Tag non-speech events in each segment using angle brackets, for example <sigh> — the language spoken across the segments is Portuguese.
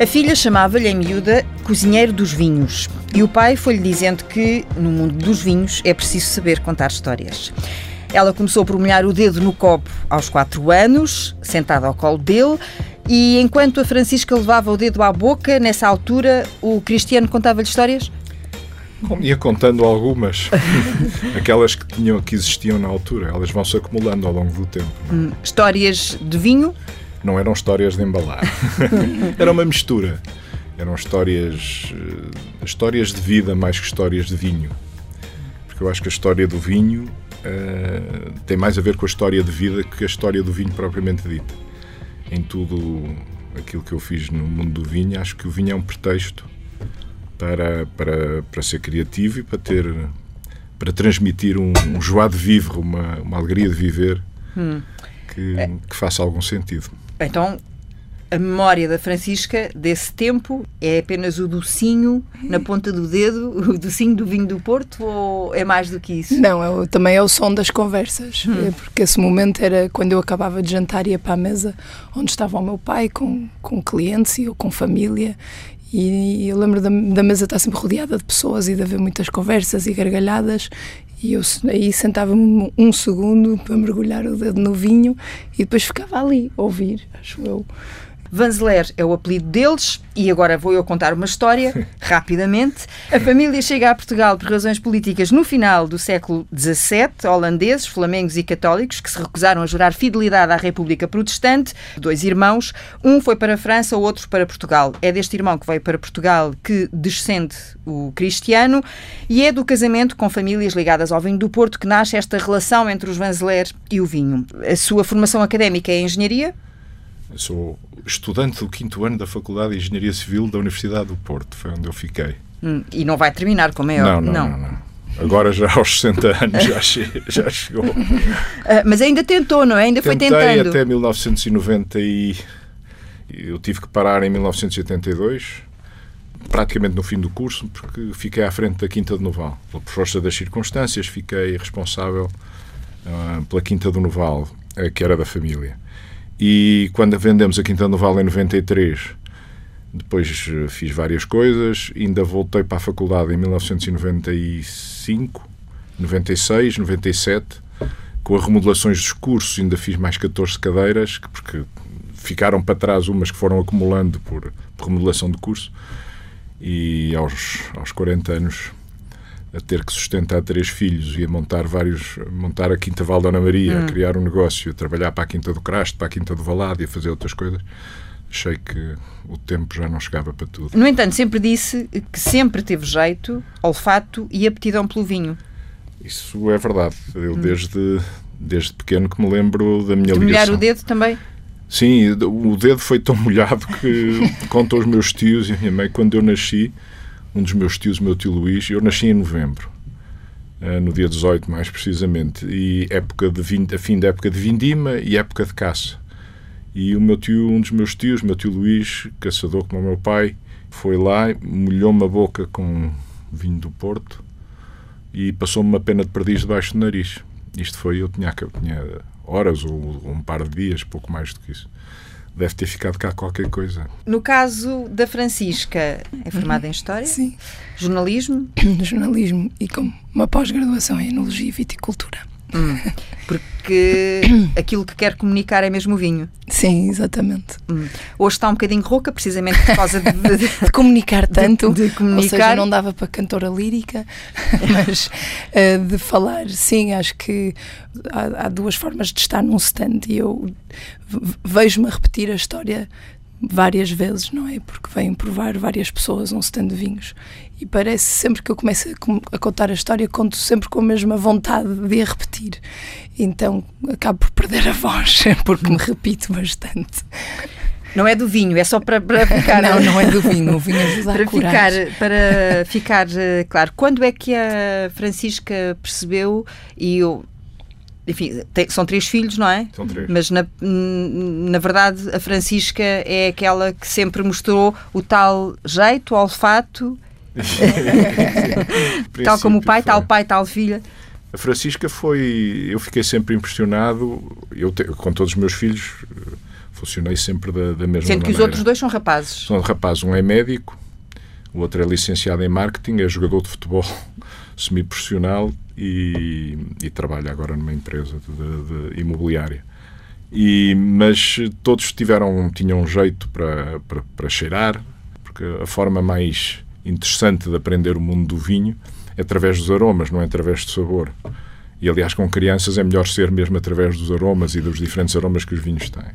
A filha chamava-lhe em miúda cozinheiro dos vinhos e o pai foi-lhe dizendo que no mundo dos vinhos é preciso saber contar histórias. Ela começou por molhar o dedo no copo aos quatro anos, sentada ao colo dele, e enquanto a Francisca levava o dedo à boca, nessa altura, o Cristiano contava-lhe histórias? Ia contando algumas, <laughs> aquelas que, tinham, que existiam na altura, elas vão se acumulando ao longo do tempo. Hum, histórias de vinho? Não eram histórias de embalar, <laughs> era uma mistura. Eram histórias, eh, histórias de vida mais que histórias de vinho. Porque eu acho que a história do vinho uh, tem mais a ver com a história de vida que a história do vinho propriamente dita. Em tudo aquilo que eu fiz no mundo do vinho, acho que o vinho é um pretexto para, para, para ser criativo e para ter para transmitir um, um joie de vivre, uma, uma alegria de viver hum. que, que faça algum sentido. Então, a memória da Francisca desse tempo é apenas o docinho na ponta do dedo, <laughs> o docinho do vinho do Porto, ou é mais do que isso? Não, é, também é o som das conversas, hum. é porque esse momento era quando eu acabava de jantar e ia para a mesa onde estava o meu pai com, com clientes ou com família e eu lembro da, da mesa estar sempre rodeada de pessoas e de haver muitas conversas e gargalhadas e eu aí sentava-me um segundo para mergulhar o dedo no vinho e depois ficava ali a ouvir, acho eu. Vanzeler é o apelido deles e agora vou eu contar uma história <laughs> rapidamente. A família chega a Portugal por razões políticas no final do século XVII. Holandeses, flamengos e católicos que se recusaram a jurar fidelidade à República Protestante. Dois irmãos, um foi para a França, o outro para Portugal. É deste irmão que veio para Portugal que descende o cristiano e é do casamento com famílias ligadas ao vinho do Porto que nasce esta relação entre os Vanzeler e o vinho. A sua formação académica é engenharia? Eu sou estudante do quinto ano da Faculdade de Engenharia Civil da Universidade do Porto, foi onde eu fiquei. Hum, e não vai terminar, como é não, não, não, não, não. Agora já aos 60 anos já, che já chegou. Uh, <laughs> mas ainda tentou, não é? Ainda Tentei foi tentando. até 1990 e eu tive que parar em 1982, praticamente no fim do curso, porque fiquei à frente da Quinta de Noval. Por força das circunstâncias, fiquei responsável uh, pela Quinta do Noval, uh, que era da família. E quando vendemos a Quinta do Vale em 93, depois eh, fiz várias coisas, ainda voltei para a faculdade em 1995, 96, 97, com as remodelações dos cursos, ainda fiz mais 14 cadeiras, porque ficaram para trás umas que foram acumulando por, por remodelação de curso, e aos, aos 40 anos a ter que sustentar três filhos e a montar vários, montar a Quinta Val da Ana Maria, hum. a criar um negócio, a trabalhar para a Quinta do Crasto, para a Quinta do Valado e a fazer outras coisas, achei que o tempo já não chegava para tudo. No entanto, sempre disse que sempre teve jeito, olfato e aptidão pelo vinho. Isso é verdade. Eu hum. desde, desde pequeno que me lembro da minha De ligação. molhar o dedo também? Sim, o dedo foi tão molhado que, <laughs> contam os meus tios e a minha mãe, quando eu nasci, um dos meus tios, meu tio Luís, eu nasci em novembro, uh, no dia 18 mais precisamente, e época de vind, a fim da época de vindima e época de caça. E o meu tio, um dos meus tios, meu tio Luís, caçador como o meu pai, foi lá, molhou-me a boca com vinho do Porto e passou-me uma pena de perdiz debaixo do nariz. Isto foi, eu tinha, tinha horas ou um par de dias, pouco mais do que isso deve ter ficado cá qualquer coisa. No caso da Francisca, é formada em História? Sim. Jornalismo? <coughs> Jornalismo e com uma pós-graduação em Enologia e Viticultura. Hum, porque aquilo que quer comunicar é mesmo o vinho. Sim, exatamente. Hum. Hoje está um bocadinho rouca, precisamente por causa de, de, <laughs> de comunicar tanto. De, de, comunicar. Ou seja, não dava para cantora lírica, <laughs> mas uh, de falar, sim, acho que há, há, duas formas de estar num stand e eu vejo-me a repetir a história várias vezes, não é? Porque vêm provar várias pessoas um stand de vinhos e parece sempre que eu começo a, a, contar a história, conto sempre com a mesma vontade de a repetir. Então acabo por perder a voz, <laughs> porque me repito bastante. Não é do vinho, é só para, para ficar. não, não é do vinho, o vinho <laughs> ajuda para a curar. Ficar, para ficar eh, claro, quando é que a Francisca percebeu e eu enfim, são três filhos, não é? São três. Mas na, na verdade a Francisca é aquela que sempre mostrou o tal jeito, o olfato, <laughs> tal como o pai, foi. tal pai, tal filha. A Francisca foi. Eu fiquei sempre impressionado. Eu, te, com todos os meus filhos, Funcionei sempre da, da mesma Sendo maneira. que os outros dois são rapazes. São rapazes. Um é médico, o outro é licenciado em marketing, é jogador de futebol <laughs> semi-profissional e, e, trabalha agora numa empresa de, de imobiliária. E, mas todos tiveram, tinham um jeito para, para, para cheirar, porque a forma mais interessante de aprender o mundo do vinho é através dos aromas, não é através do sabor. E aliás, com crianças é melhor ser mesmo através dos aromas e dos diferentes aromas que os vinhos têm.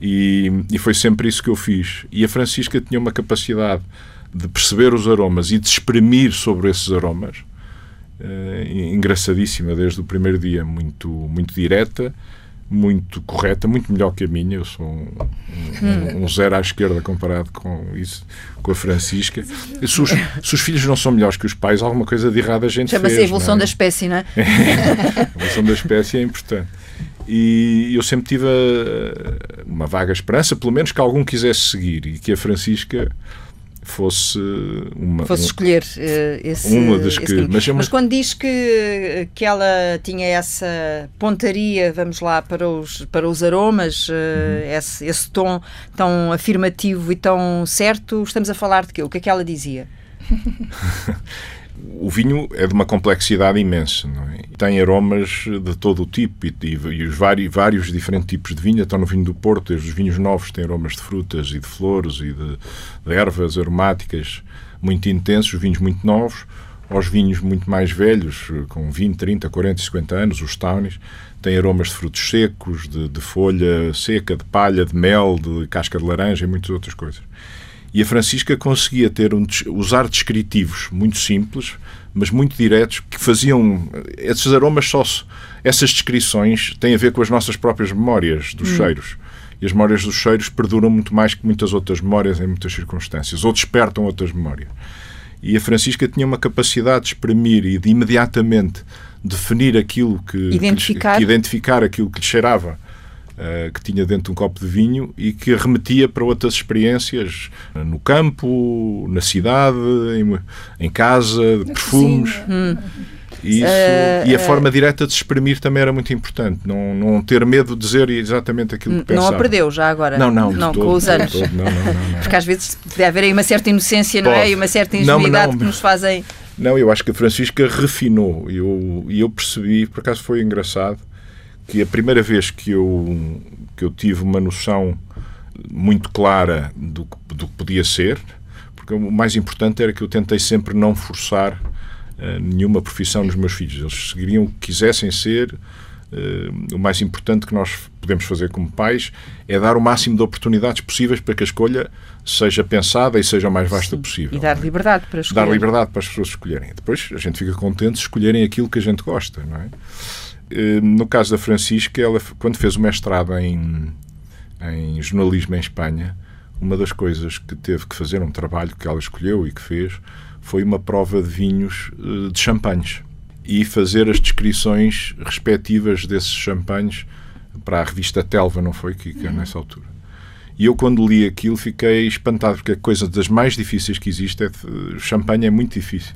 E, e, foi sempre isso que eu fiz. E a Francisca tinha uma capacidade de perceber os aromas e de exprimir sobre esses aromas engraçadíssima desde o primeiro dia, muito, muito direta, muito correta, muito melhor que a minha. Eu sou um, um, um zero à esquerda comparado com isso, com a Francisca. Se os, se os, filhos não são melhores que os pais, alguma coisa de errado a gente Chama-se a evolução é? da espécie, não é? a <laughs> evolução da espécie é importante. E eu sempre tive a, uma vaga esperança, pelo menos que algum quisesse seguir e que a Francisca fosse uma fosse escolher uh, esse uma das que mas, mas, quando diz que que ela tinha essa pontaria vamos lá para os para os aromas uh, uhum. esse, esse tom tão afirmativo e tão certo estamos a falar de quê? O que é que ela dizia <laughs> o vinho é de uma complexidade imensa, é? Tem aromas de todo o tipo e, e, e os vários, vários, diferentes tipos de vinho. Estão no vinho do Porto, os vinhos novos têm aromas de frutas e de flores e de, de ervas aromáticas muito intensos, os vinhos muito novos, aos vinhos muito mais velhos, com 20, 30, 40, 50 anos, os townies, têm aromas de frutos secos, de, de folha seca, de palha, de mel, de casca de laranja e muitas outras coisas. E a Francisca conseguia ter um, usar descritivos muito simples, mas muito diretos, que faziam. Esses aromas só. Essas descrições têm a ver com as nossas próprias memórias dos hum. cheiros. E as memórias dos cheiros perduram muito mais que muitas outras memórias em muitas circunstâncias, ou despertam outras memórias. E a Francisca tinha uma capacidade de exprimir e de imediatamente definir aquilo que. Identificar. Que, que identificar aquilo que lhe cheirava Uh, que tinha dentro de um copo de vinho e que remetia para outras experiências no campo, na cidade, em, em casa, de perfumes. Hum. Isso, uh, e a forma direta de exprimir também era muito importante. Não, não ter medo de dizer exatamente aquilo que pensava. Não a perdeu já agora? Não, não. Não, todo, com os anos. Todo, não, não, Porque às vezes deve haver aí uma certa inocência, Pode. não é? E uma certa ingenuidade que nos fazem. Não, eu acho que a Francisca refinou. E eu, eu percebi, por acaso foi engraçado, que a primeira vez que eu, que eu tive uma noção muito clara do, do que podia ser, porque o mais importante era que eu tentei sempre não forçar uh, nenhuma profissão nos meus filhos. Eles seguiriam o que quisessem ser. Uh, o mais importante que nós podemos fazer como pais é dar o máximo de oportunidades possíveis para que a escolha seja pensada e seja o mais vasta Sim, possível. E dar liberdade para escolher. Dar liberdade para as pessoas escolherem. Depois a gente fica contente se escolherem aquilo que a gente gosta, não é? Eh, no caso da Francisca, ela, quando fez o mestrado em, em jornalismo em Espanha, uma das coisas que teve que fazer, um trabalho que ela escolheu e que fez, foi uma prova de vinhos eh, de champanhes e fazer as descrições respectivas desses champanhes para a revista Telva, não foi, Kika, uhum. nessa altura. E eu, quando li aquilo, fiquei espantado, porque a coisa das mais difíceis que existe é. De, champanhe é muito difícil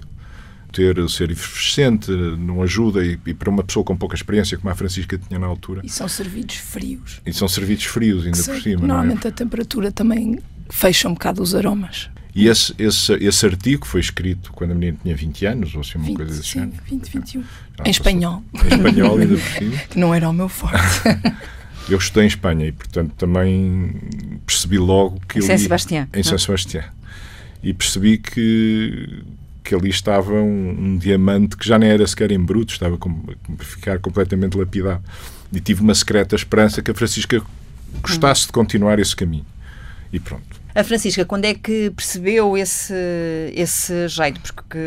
ter, ser efervescente não ajuda e, e, para uma pessoa com pouca experiência como a Francisca tinha na altura. E são servidos frios. E são servidos frios ainda por cima. Normalmente é? a temperatura também fecha um bocado os aromas. E esse, esse, esse artigo foi escrito quando a menina tinha 20 anos, ou assim, uma 20, coisa assim. Sim, 20, 21. Ah, em espanhol. <laughs> Em espanhol, ainda por cima. <laughs> Que não era o meu forte. <laughs> Eu estudei em Espanha e, portanto, também percebi logo que. Em São Sebastião. Em São Sebastião. E percebi que que ali estava um, um, diamante que já nem era sequer em bruto, estava a ficar completamente lapidado. E tive uma secreta esperança que a Francisca gostasse hum. de continuar esse caminho. E pronto. A Francisca, quando é que percebeu esse, esse jeito? Porque,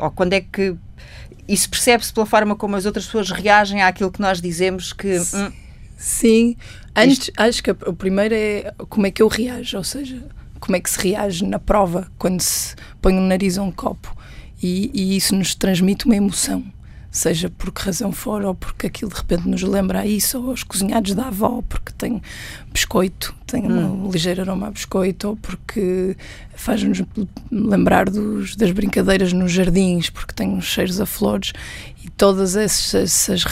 ou quando é que isso percebe-se pela forma como as outras pessoas reagem àquilo que nós dizemos que. Hum, Sim, antes isto... acho que o primeiro é como é que eu reajo, ou seja, como é que se reage na prova quando se põe o um nariz a um copo e, e, isso nos transmite uma emoção, seja por que razão for, ou porque aquilo de repente nos lembra a isso, ou aos cozinhados da avó, porque tem biscoito, tem hum. um ligeiro aroma a biscoito, ou porque faz-nos lembrar dos, das brincadeiras nos jardins, porque tem uns cheiros a flores, e todas essas, essas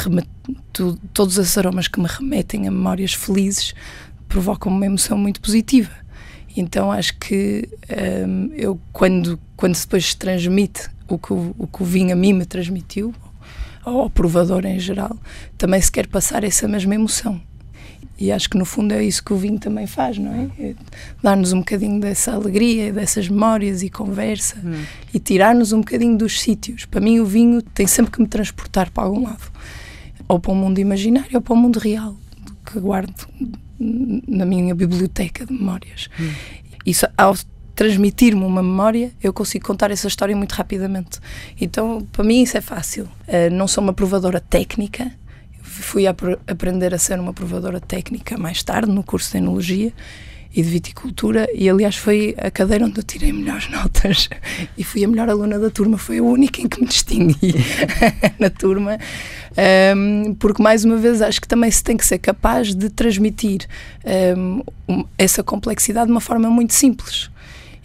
todos esses aromas que me remetem a memórias felizes provocam uma emoção muito positiva. Então acho que um, eu, quando, quando depois se transmite o que o, o que o vinho a mim me transmitiu, ou ao provador em geral, também se quer passar essa mesma emoção. E acho que no fundo é isso que o vinho também faz, não é? é Dar-nos um bocadinho dessa alegria, dessas memórias e conversa hum. e tirar-nos um bocadinho dos sítios. Para mim, o vinho tem sempre que me transportar para algum lado, ou para o mundo imaginário ou para o mundo real, que guardo na minha biblioteca de memórias. Hum. Isso, ao transmitir-me uma memória, eu consigo contar essa história muito rapidamente. Então, para mim, isso é fácil. Uh, não sou uma provadora técnica fui a aprender a ser uma provadora técnica mais tarde, no curso de Enologia e de Viticultura, e aliás foi a cadeira onde eu tirei melhores <laughs> notas e fui a melhor aluna da turma, foi a única em que me distingui <laughs> na turma, um, porque mais uma vez acho que também se tem que ser capaz de transmitir um, essa complexidade de uma forma muito simples.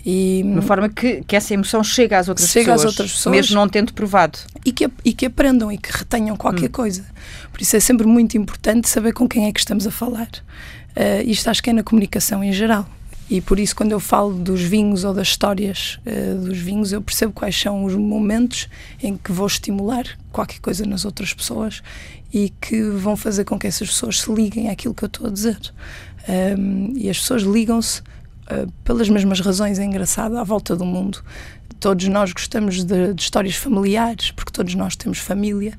E, de forma que, que essa emoção chega às outras chega pessoas, às outras pessoas, mesmo não tendo provado. E que, e que aprendam e que retenham qualquer hum. coisa. Por isso é sempre muito importante saber com quem é que estamos a falar. Uh, isto acho que é na comunicação em geral. E por isso, quando eu falo dos vinhos ou das histórias uh, dos vinhos, eu percebo quais são os momentos em que vou estimular qualquer coisa nas outras pessoas e que vão fazer com que essas pessoas se liguem àquilo que eu estou a dizer. Um, e as pessoas ligam-se pelas mesmas razões, é engraçado, à volta do mundo. Todos nós gostamos de, de histórias familiares, porque todos nós temos família,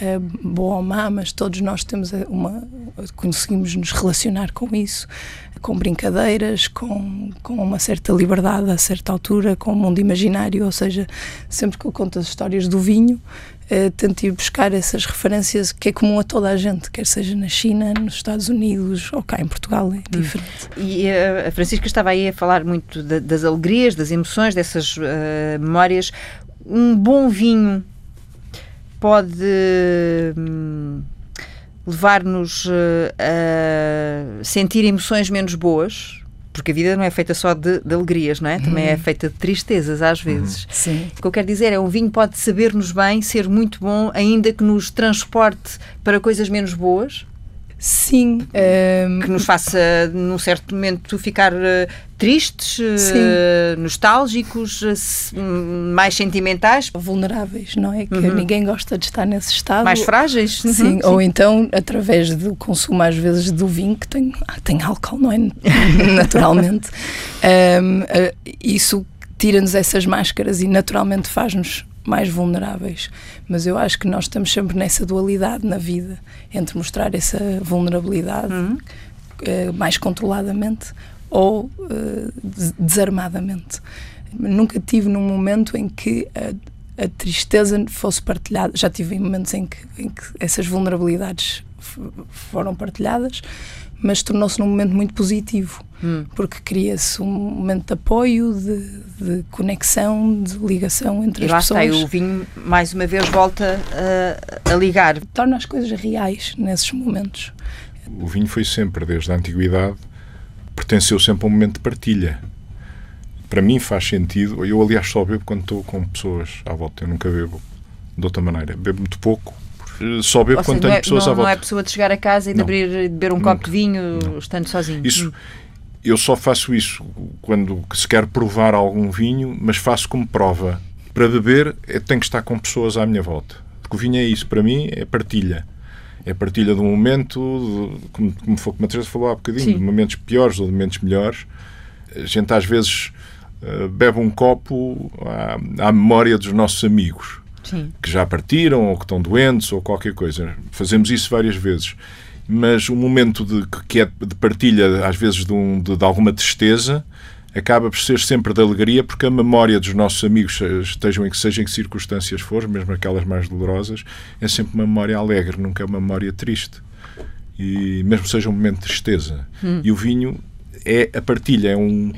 uh, boa ou má, mas todos nós temos uma. conseguimos nos relacionar com isso, com brincadeiras, com, com uma certa liberdade a certa altura, com o um mundo imaginário, ou seja, sempre que eu conto as histórias do vinho, uh, tento ir buscar essas referências que é comum a toda a gente, quer seja na China, nos Estados Unidos ou cá em Portugal, é hum. diferente. E uh, a Francisca estava aí a falar muito de, das alegrias, das emoções, dessas uh, memórias. Um bom vinho pode hum, levar-nos a sentir emoções menos boas, porque a vida não é feita só de, de alegrias, não é? Também é uhum. feita de tristezas às uhum. vezes. Sim. O que eu quero dizer é um vinho pode saber-nos bem, ser muito bom, ainda que nos transporte para coisas menos boas. Sim. Um... Ehm, que nos faça, num certo momento, ficar uh, tristes, uh, nostálgicos, uh, mais sentimentais. Vulneráveis, não é? Que uhum. ninguém gosta de estar nesse estado. Mais frágeis. Sim. Uhum. Ou então, através do consumo, às vezes, do vinho, que tem, ah, tem álcool, não é? <laughs> Naturalmente. Um, ehm, isso tira-nos essas máscaras e naturalmente faz-nos mais vulneráveis. Mas eu acho que nós estamos sempre nessa dualidade na vida entre mostrar essa vulnerabilidade uhum. uh, mais controladamente ou uh, desarmadamente. Nunca tive num momento em que a, a, tristeza fosse partilhada. Já tive momentos em que, em que essas vulnerabilidades foram partilhadas, mas tornou-se num momento muito positivo, hum. porque cria-se um momento de apoio, de, de, conexão, de ligação entre e as pessoas. E lá está, o vinho mais uma vez volta a, a ligar. Torna as coisas reais nesses momentos. O vinho foi sempre, desde a antiguidade, pertenceu sempre a um momento de partilha. Para mim faz sentido, eu aliás só bebo quando estou com pessoas à volta, eu nunca bebo de outra maneira. Bebo muito pouco, só bebo quando tenho é, pessoas não, à volta. Não é pessoa de chegar a casa e de, abrir, de beber um Nunca. copo de vinho não. estando sozinho. Isso, hum. Eu só faço isso quando se quer provar algum vinho, mas faço como prova. Para beber, eu tenho que estar com pessoas à minha volta. Porque o vinho é isso, para mim, é partilha. É partilha de um momento, de, como, como, foi, como a Teresa falou há bocadinho, Sim. de momentos piores ou de momentos melhores. A gente às vezes uh, bebe um copo à, à memória dos nossos amigos Sim. que já partiram ou que estão doentes ou qualquer coisa. Fazemos isso várias vezes. Mas o momento de, que é de partilha, às vezes, de, um, de, de alguma tristeza, acaba por ser sempre de alegria, porque a memória dos nossos amigos, estejam em que seja em que circunstâncias for, mesmo aquelas mais dolorosas, é sempre uma memória alegre, nunca é uma memória triste. E mesmo seja um momento de tristeza. Hum. E o vinho é a partilha, é um,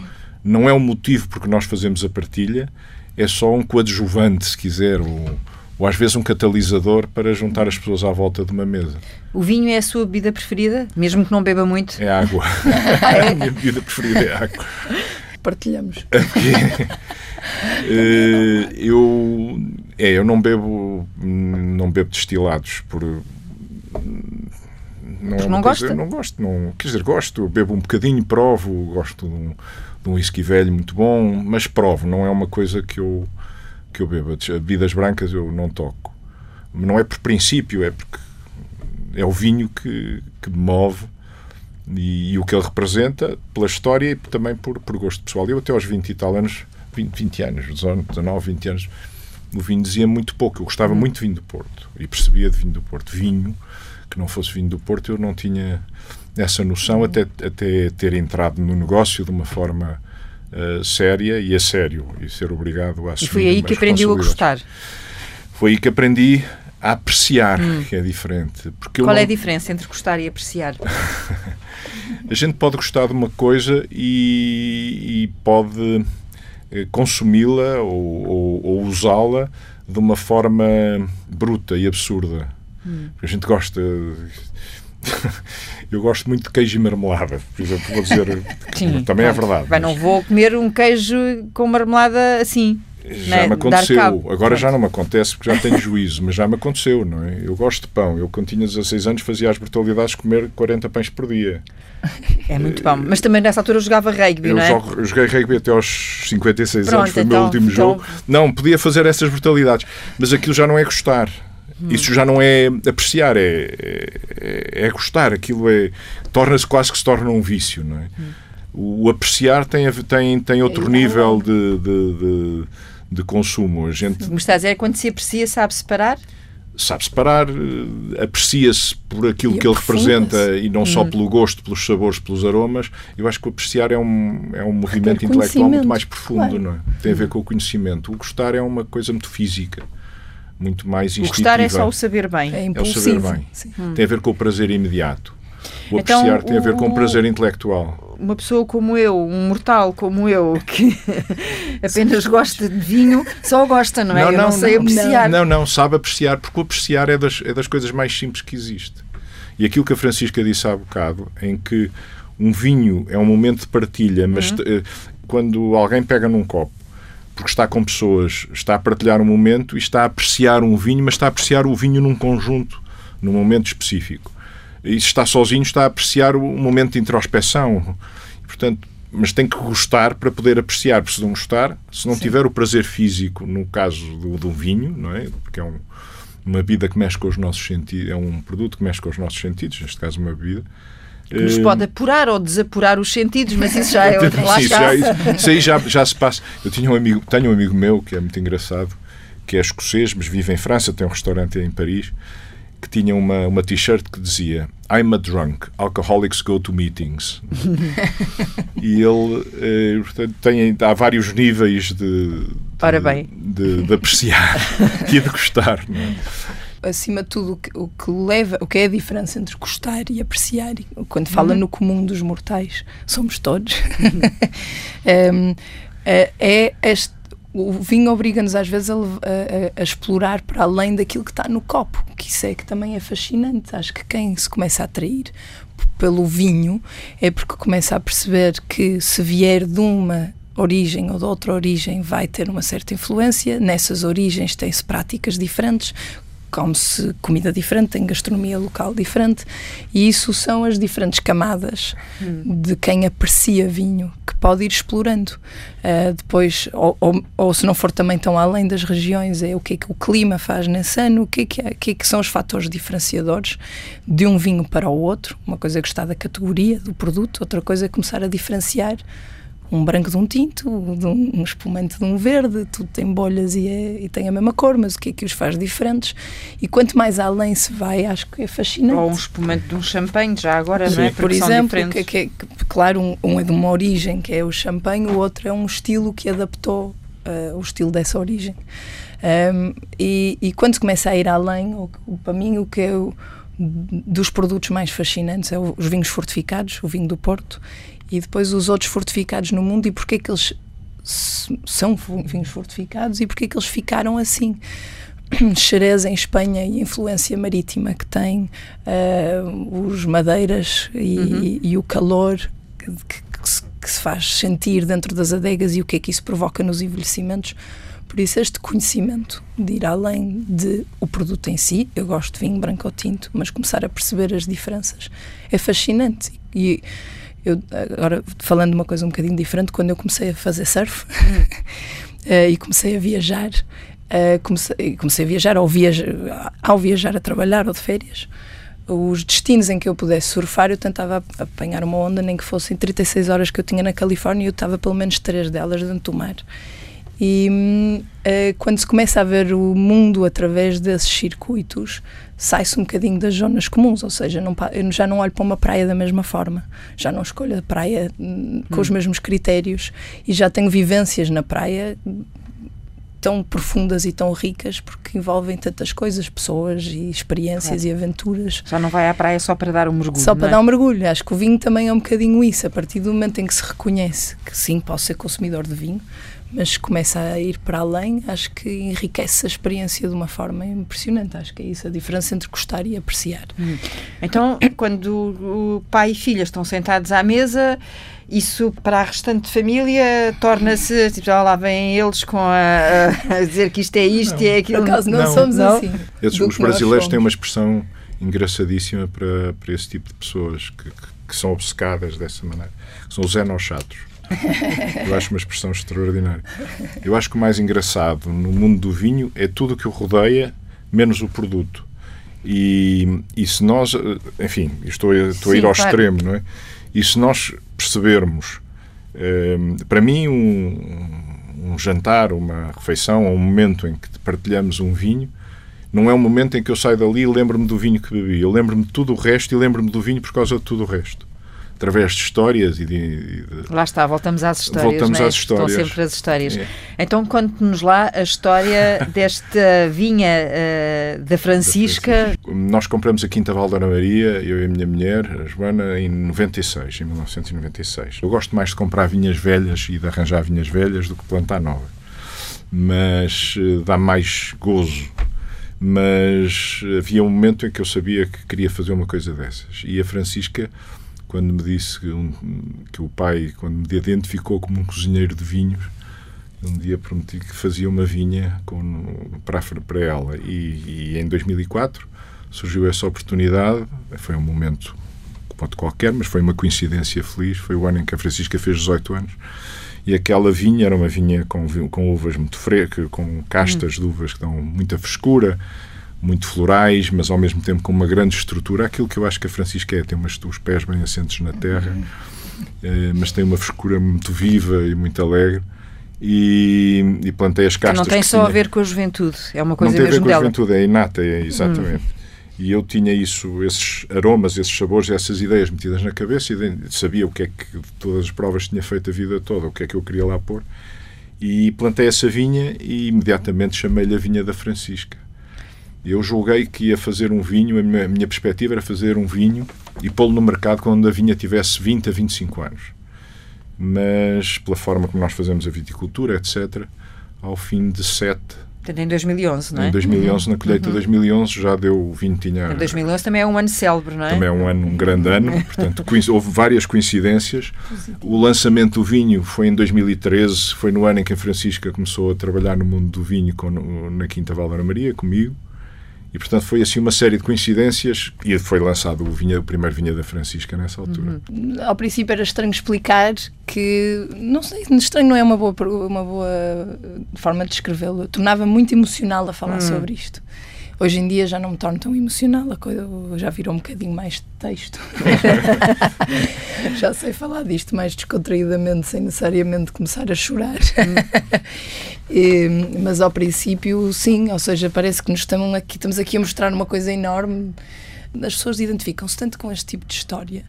não é um motivo porque nós fazemos a partilha, é só um coadjuvante, se quiser, ou, ou às vezes um catalisador para juntar as pessoas à volta de uma mesa. O vinho é a sua bebida preferida, mesmo que não beba muito? É água. <laughs> <laughs> a minha bebida preferida é água. Partilhamos. <laughs> uh, eu, é, eu não bebo, não bebo destilados por Não, é não gosta? Não gosto, não, quer dizer, gosto, bebo um bocadinho, provo, gosto de um, de um whisky velho muito bom, mas provo, não é uma coisa que eu, que eu bebo. Bebidas brancas eu não toco. Não é por princípio, é porque é o vinho que, que me move e, e, o que ele representa pela história e também por, por gosto pessoal. Eu até aos 20 e tal anos, 20, 20 anos, 19, 20 anos, o vinho dizia muito pouco. Eu gostava muito de vinho do Porto e percebia de vinho do Porto. Vinho, que não fosse vinho do Porto, eu não tinha essa noção até, até ter entrado no negócio de uma forma uh, séria e a sério e ser obrigado a assumir E foi aí que aprendeu a gostar. Foi aí que aprendi a apreciar, hum. que é diferente. Porque Qual não... é a diferença entre gostar e apreciar? <laughs> a gente pode gostar de uma coisa e, e pode eh, consumi-la ou, ou, ou usá-la de uma forma bruta e absurda. Hum. A gente gosta. <laughs> Eu gosto muito de queijo e marmelada, por exemplo, vou dizer. <laughs> Sim, também é verdade. Mas... Não vou comer um queijo com marmelada assim. Já né? me aconteceu. Agora já não me acontece porque já tenho <laughs> juízo, mas já me aconteceu, não é? Eu gosto de pão. Eu, quando tinha 16 anos, fazia as brutalidades de comer 40 pães por dia. É muito bom. Mas também nessa altura eu jogava rugby, eu não é? Eu joguei rugby até aos 56 Pronto, anos, foi então, o meu então, último então... jogo. Não, podia fazer essas brutalidades, mas aquilo já não é gostar. Hum. Isso já não é apreciar, é, é, é gostar. Aquilo é torna-se quase que se torna um vício, não é? Hum. O, apreciar tem, tem, tem outro é nível de, de, de de consumo. A gente... Me está a dizer, quando se aprecia, sabe separar? Sabe separar, eh, aprecia-se por aquilo e que ele representa e não só pelo gosto, pelos sabores, pelos aromas. Eu acho que o apreciar é um, é um movimento intelectual muito mais profundo, claro. não é? Tem a ver com o conhecimento. O gostar é uma coisa muito física muito mais instintiva. O gostar é só o saber bem. É, é o saber bem. Hum. Tem a ver com o prazer imediato. O então, apreciar então, tem a ver com o prazer intelectual. Uma pessoa como eu, um mortal como eu, que <laughs> apenas gosta de vinho, só gosta, não é? Não, eu não, não sei apreciar. Não, não, sabe apreciar, porque o apreciar é das, é das coisas mais simples que existe. E aquilo que a Francisca disse há bocado, em que um vinho é um momento de partilha, mas uhum. Eh, quando alguém pega num copo porque está com pessoas, está a partilhar um momento e está a apreciar um vinho, mas está a apreciar o vinho num conjunto, num momento específico e se está sozinho está a apreciar o momento de introspeção. Portanto, mas tem que gostar para poder apreciar, porque se não gostar, se não Sim. tiver o prazer físico, no caso do, do vinho, não é? Porque é um, uma bebida que mexe com os nossos sentidos, é um produto que mexe com os nossos sentidos, neste caso uma bebida. Que nos uh, pode apurar ou desapurar os sentidos, mas isso já é <laughs> outra Sim, isso, já, isso aí já, já se passa. Eu tinha um amigo, tenho um amigo meu que é muito engraçado, que é escocês, mas vive em França, tem um restaurante em Paris, que tinha uma, uma t-shirt que dizia I'm a drunk, alcoholics go to meetings. <laughs> e ele eh, portanto, tem, há vários níveis de, de, de, de apreciar <laughs> e de gostar. Não é? Acima de tudo, o que, o que, leva, o que é a diferença entre gostar e apreciar, quando fala uhum. no comum dos mortais, somos todos, <laughs> um, é, é este o vinho obriga-nos às vezes a, a, a, explorar para além daquilo que está no copo, que isso é que também é fascinante. Acho que quem se começa a atrair pelo vinho é porque começa a perceber que se vier de uma origem ou de outra origem vai ter uma certa influência. Nessas origens tem-se práticas diferentes, come-se comida diferente, tem gastronomia local diferente, e isso são as diferentes camadas hum. de quem aprecia vinho, que pode ir explorando. Uh, depois, ou, ou, ou, se não for também tão além das regiões, é o que é que o clima faz nesse ano, o que é que, é, que, é que são os fatores diferenciadores de um vinho para o outro. Uma coisa é gostar da categoria, do produto, outra coisa é começar a diferenciar um branco de um tinto, de um, um espumante de um verde, tudo tem bolhas e, é, e, tem a mesma cor, mas o que é que os faz diferentes? E quanto mais além se vai, acho que é fascinante. Ou um espumante de um champanhe, já agora, Sim, não é? Por exemplo, que, que, que, claro, um, um, é de uma origem, que é o champanhe, o outro é um estilo que adaptou uh, o estilo dessa origem. Um, e, e, quando se começa a ir além, o, o, para mim, o que é o, dos produtos mais fascinantes é os vinhos fortificados, o vinho do Porto e depois os outros fortificados no mundo e porque é que eles são vinhos fortificados e porque é que eles ficaram assim. <clears throat> Xerez em Espanha e a influência marítima que tem, uh, os madeiras e, uhum. e, e o calor que, que, que, se, que, se, faz sentir dentro das adegas e o que é que isso provoca nos envelhecimentos Por isso, este conhecimento de ir além de o produto em si, eu gosto de vinho branco ou tinto, mas começar a perceber as diferenças é fascinante. E eu, agora, falando de uma coisa um bocadinho diferente, quando eu comecei a fazer surf uh, <laughs> e comecei a viajar, uh, comecei, comecei a viajar ao, viajar ao viajar a trabalhar ou de férias, os destinos em que eu pudesse surfar, eu tentava apanhar uma onda, nem que fossem 36 horas que eu tinha na Califórnia, eu estava pelo menos três delas dentro do mar. E uh, quando se começa a ver o mundo através desses circuitos, sai-se um bocadinho das zonas comuns, ou seja, não, eu já não olho para uma praia da mesma forma, já não escolho a praia hum, com hum. os mesmos critérios e já tenho vivências na praia tão profundas e tão ricas porque envolvem tantas coisas, pessoas e experiências é. e aventuras. Já não vai à praia só para dar um mergulho. Só para é? dar um mergulho. Acho que o vinho também é um bocadinho isso. A partir do momento em que se reconhece que sim, posso ser consumidor de vinho, mas começa a ir para além, acho que enriquece a experiência de uma forma impressionante. Acho que é isso a diferença entre gostar e apreciar. Hum. Então, quando o pai e filha estão sentados à mesa, isso para a restante família torna-se, tipo, lá vêm eles com a, a, dizer que isto é isto não. e é aquilo. Por acaso não, não somos não. assim. Esses, os brasileiros têm uma expressão engraçadíssima para, para esse tipo de pessoas que, que, que são obcecadas dessa maneira. São os enochatos <laughs> eu acho uma expressão extraordinária. Eu acho que o mais engraçado no mundo do vinho é tudo o que o rodeia, menos o produto. E, e se nós, enfim, estou, a, estou Sim, a ir ao claro. extremo, não é? E se nós percebermos, um, eh, para mim, um, um jantar, uma refeição, ou um momento em que partilhamos um vinho, não é um momento em que eu saio dali e lembro-me do vinho que bebi. Eu lembro-me de tudo o resto e lembro-me do vinho por causa de tudo o resto através de histórias e de, de... Lá está, voltamos às histórias. Voltamos é? às histórias. Estão sempre as histórias. É. Então conte-nos lá a história <laughs> desta vinha uh, da Francisca. Nós compramos a Quinta Val da Maria, eu e a minha mulher, a Joana, em 96, em 1996. Eu gosto mais de comprar vinhas velhas e de arranjar vinhas velhas do que plantar novas. Mas uh, dá mais gozo mas havia um momento em que eu sabia que queria fazer uma coisa dessas. E a Francisca quando me disse que, um, que o pai, quando me identificou como um cozinheiro de vinhos, um dia prometi que fazia uma vinha com, para, para ela. E, e, em 2004 surgiu essa oportunidade. Foi um momento, pode qualquer, mas foi uma coincidência feliz. Foi o ano em que a Francisca fez 18 anos. E aquela vinha era uma vinha com, com uvas muito frescas, com castas hum. de uvas que dão muita frescura, muito florais, mas ao mesmo tempo com uma grande estrutura. Aquilo que eu acho que a Francisca é, tem umas, os pés bem assentes na terra, eh, mas tem uma frescura muito viva e muito alegre. E, e plantei as castas. Que não tem que só tinha. a ver com a juventude, é uma coisa mesmo Não tem a ver com dela. a juventude, é inata, é, exatamente. Hum. E eu tinha isso, esses aromas, esses sabores, essas ideias metidas na cabeça e sabia o que é que todas as provas tinha feito a vida toda, o que é que eu queria lá pôr. E plantei essa vinha e imediatamente chamei-lhe a vinha da Francisca eu julguei que ia fazer um vinho, a minha, a minha perspectiva era fazer um vinho e pô-lo no mercado quando a vinha tivesse 20 a 25 anos. Mas, pela forma como nós fazemos a viticultura, etc., ao fim de sete em 2011, não é? Em 2011, uhum. na colheita de 2011, já deu o vinho tinha... Em 2011 também é um ano célebre, não é? Também é um ano, um grande ano, <laughs> portanto, houve várias coincidências. O lançamento do vinho foi em 2013, foi no ano em que a Francisca começou a trabalhar no mundo do vinho com, na Quinta Valdeira Maria, comigo. E, portanto, foi assim uma série de coincidências e foi lançado o, vinha, o primeiro vinha da Francisca nessa altura. Uhum. Ao princípio era estranho explicar que, não sei, estranho não é uma boa, uma boa forma de descrevê-lo. Tornava muito emocional a falar uhum. sobre isto. Hoje em dia já não me torno tão emocional, a coisa já virou um bocadinho mais de texto. <laughs> já sei falar disto mais descontraídamente, sem necessariamente começar a chorar. e, <laughs> mas ao princípio, sim, ou seja, parece que nos estamos aqui, estamos aqui a mostrar uma coisa enorme. As pessoas identificam-se tanto com este tipo de história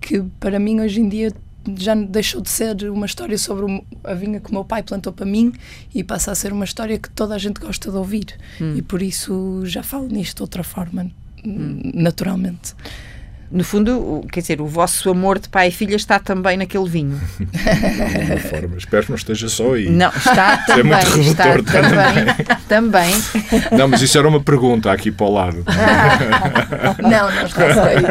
que para mim hoje em dia já deixou de ser uma história sobre a vinha que o meu pai plantou para mim e passa a ser uma história que toda a gente gosta de ouvir. Hum. E por isso já falo nisto de outra forma, hum. naturalmente. No fundo, quer dizer, o vosso amor de pai e filha está também naquele vinho. de alguma forma. Espero que não esteja só aí. Não, está também. é muito está também, também. Não, mas isso era uma pergunta aqui para o lado. <laughs> não, não está só aí.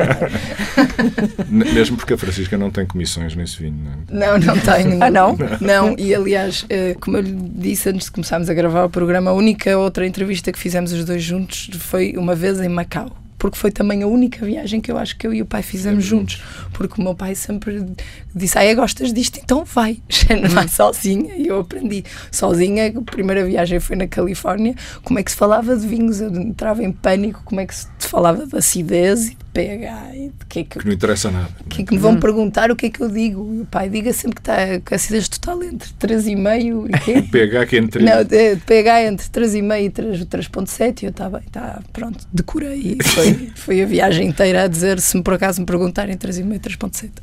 Mesmo porque a Francisca não tem comissões nesse vinho. Não, não, não tenho. Ah, não? Não, e aliás, eh, como eu lhe disse antes de começarmos a gravar o programa, a única outra entrevista que fizemos os dois juntos foi uma vez em Macau porque foi também a única viagem que eu acho que eu e o pai fizemos juntos. Porque o meu pai sempre disse: Ah, gostas disto? Então vai. <laughs> Não vai sozinha. E eu aprendi sozinha. A primeira viagem foi na Califórnia. Como é que se falava de vinhos? Eu entrava em pânico. Como é que se falava de acidez e pH e de que é que, que não interessa nada. que é que me vão hum. perguntar o que é que eu digo. o pai diga sempre que está com a acidez total entre 3,5 e quê? pH que é entre Não, de, pH entre 3,5 e 3,7 e eu está bem, está pronto, decorei e foi, <laughs> foi a viagem inteira a dizer se me por acaso me perguntarem 3,5 e 3,7. uh,